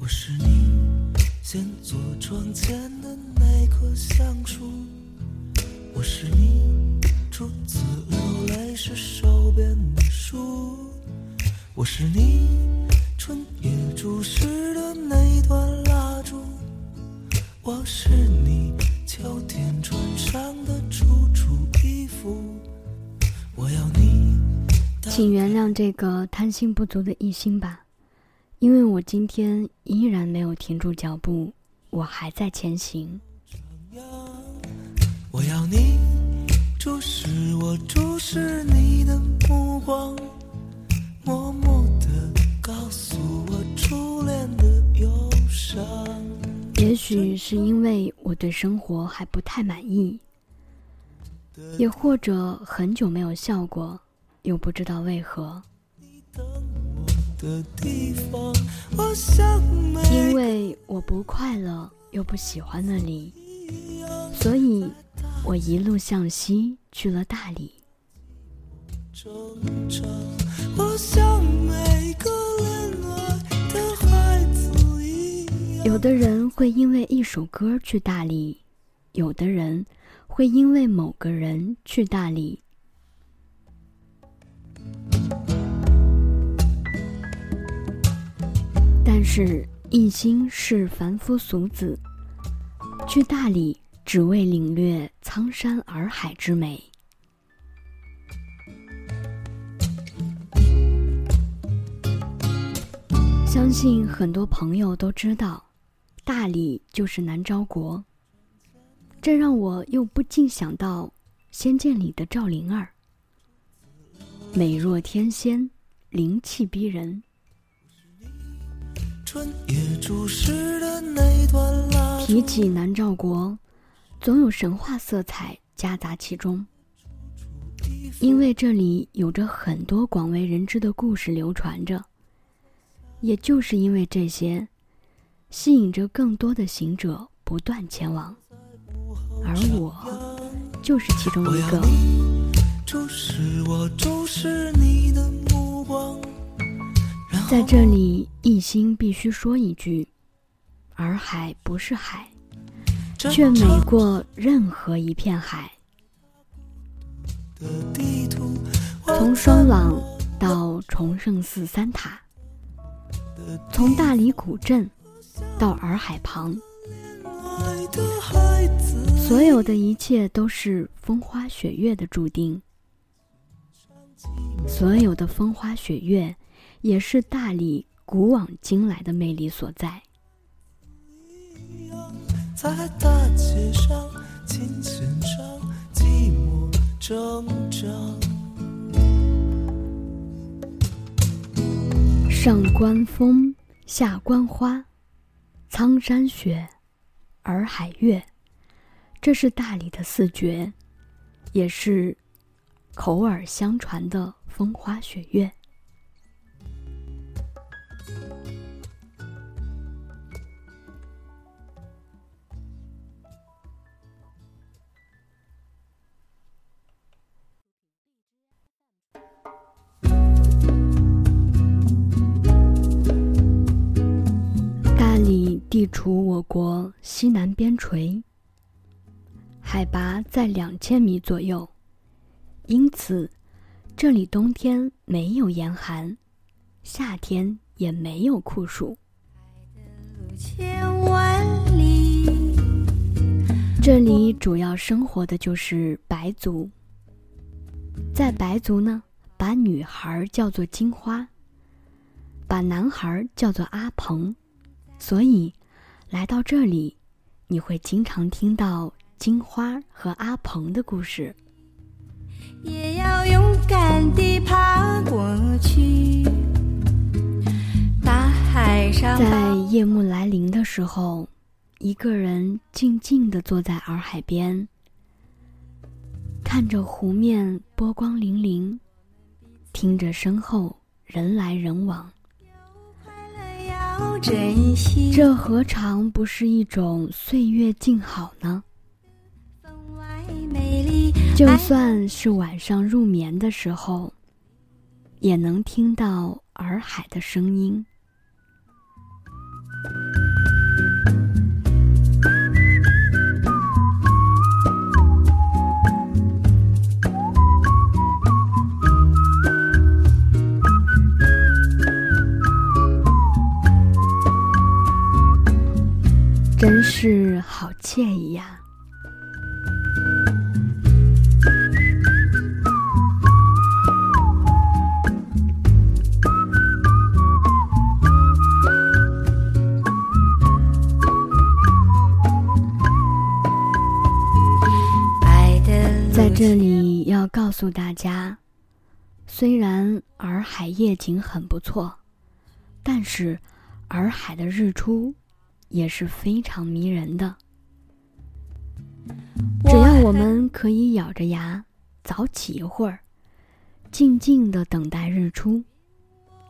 我是你先坐窗前的那棵橡树我是你初次流泪时手边的书我是你春夜注视的那段蜡烛我是你秋天穿上的楚楚衣服。我要你请原谅这个贪心不足的异性吧。因为我今天依然没有停住脚步，我还在前行。我要你注视我，注视你的目光，默默的告诉我初恋的忧伤。也许是因为我对生活还不太满意，也或者很久没有笑过，又不知道为何。因为我不快乐，又不喜欢那里，所以。我一路向西去了大理。有的人会因为一首歌去大理，有的人会因为某个人去大理。但是，一心是凡夫俗子，去大理。只为领略苍山洱海之美。相信很多朋友都知道，大理就是南诏国。这让我又不禁想到《仙剑》里的赵灵儿，美若天仙，灵气逼人。提起南诏国。总有神话色彩夹杂其中，因为这里有着很多广为人知的故事流传着。也就是因为这些，吸引着更多的行者不断前往，而我就是其中一个。在这里，一心必须说一句：洱海不是海。却美过任何一片海。从双廊到崇圣寺三塔，从大理古镇到洱海旁，所有的一切都是风花雪月的注定。所有的风花雪月，也是大理古往今来的魅力所在。在大街上，琴弦上，寂寞挣扎。上观风，下观花，苍山雪，洱海月，这是大理的四绝，也是口耳相传的风花雪月。处我国西南边陲，海拔在两千米左右，因此这里冬天没有严寒，夏天也没有酷暑。这里主要生活的就是白族，在白族呢，把女孩叫做金花，把男孩叫做阿鹏，所以。来到这里，你会经常听到金花和阿鹏的故事。也要勇敢地爬过去。大海上，在夜幕来临的时候，一个人静静地坐在洱海边，看着湖面波光粼粼，听着身后人来人往。这何尝不是一种岁月静好呢？就算是晚上入眠的时候，也能听到洱海的声音。真是好惬意呀！在这里要告诉大家，虽然洱海夜景很不错，但是洱海的日出也是非常迷人的。只要我们可以咬着牙早起一会儿，静静的等待日出，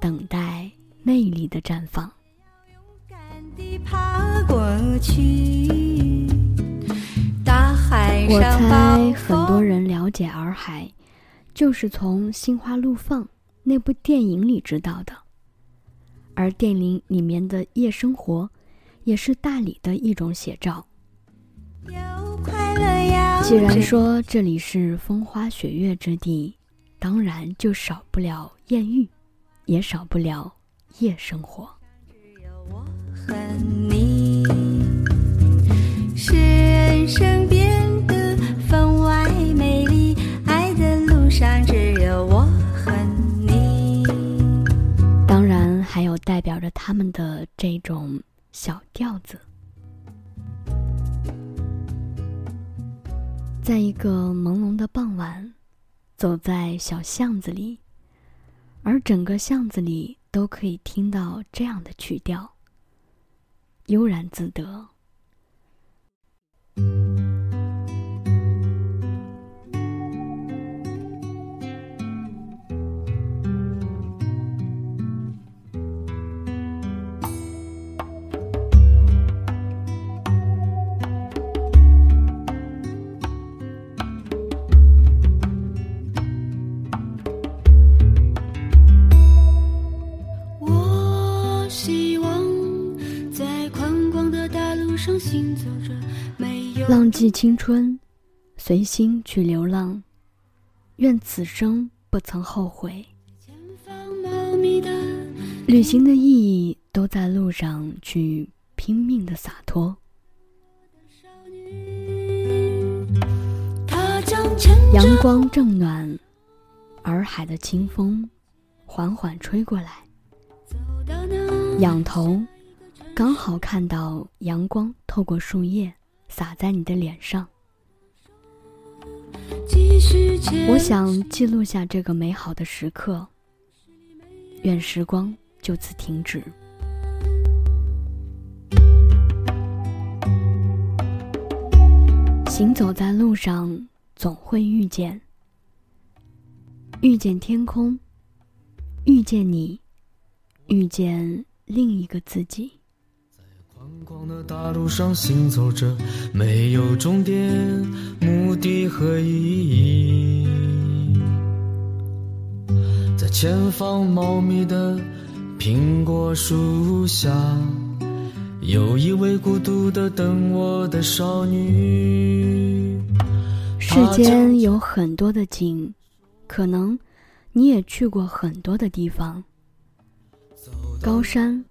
等待魅力的绽放。我猜很多人了解洱海，就是从《心花怒放》那部电影里知道的。而电影里面的夜生活，也是大理的一种写照。既然说这里是风花雪月之地，当然就少不了艳遇，也少不了夜生活。只有我和你，是人生变得分外美丽。爱的路上只有我和你。当然，还有代表着他们的这种小调子。在一个朦胧的傍晚，走在小巷子里，而整个巷子里都可以听到这样的曲调，悠然自得。浪迹青春，随心去流浪，愿此生不曾后悔。旅行的意义都在路上，去拼命的洒脱。阳光正暖，洱海的清风缓缓吹过来，仰头。刚好看到阳光透过树叶洒在你的脸上，我想记录下这个美好的时刻。愿时光就此停止。行走在路上，总会遇见，遇见天空，遇见你，遇见另一个自己。光的大路上行走着，没有终点，目的和意义。在前方茂密的苹果树下，有一位孤独的等我的少女。世间有很多的景，可能你也去过很多的地方，高山、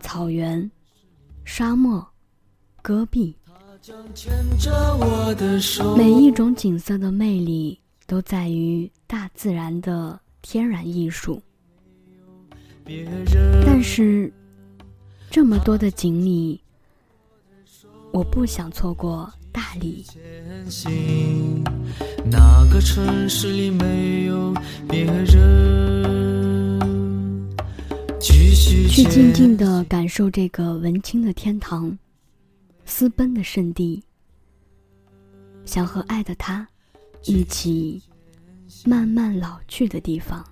草原。沙漠、戈壁，每一种景色的魅力都在于大自然的天然艺术。但是，这么多的锦里，我不想错过大理。哪个城市里没有别人。去静静的感受这个文青的天堂，私奔的圣地。想和爱的他一起慢慢老去的地方。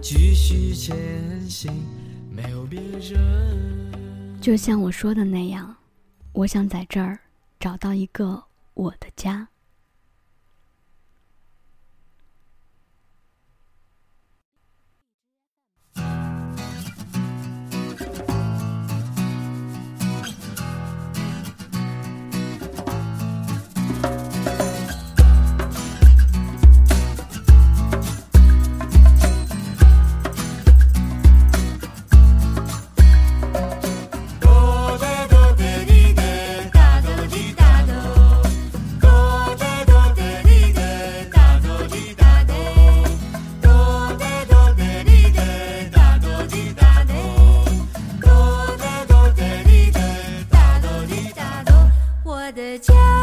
继续前行，没有别人。就像我说的那样，我想在这儿找到一个我的家。我的家。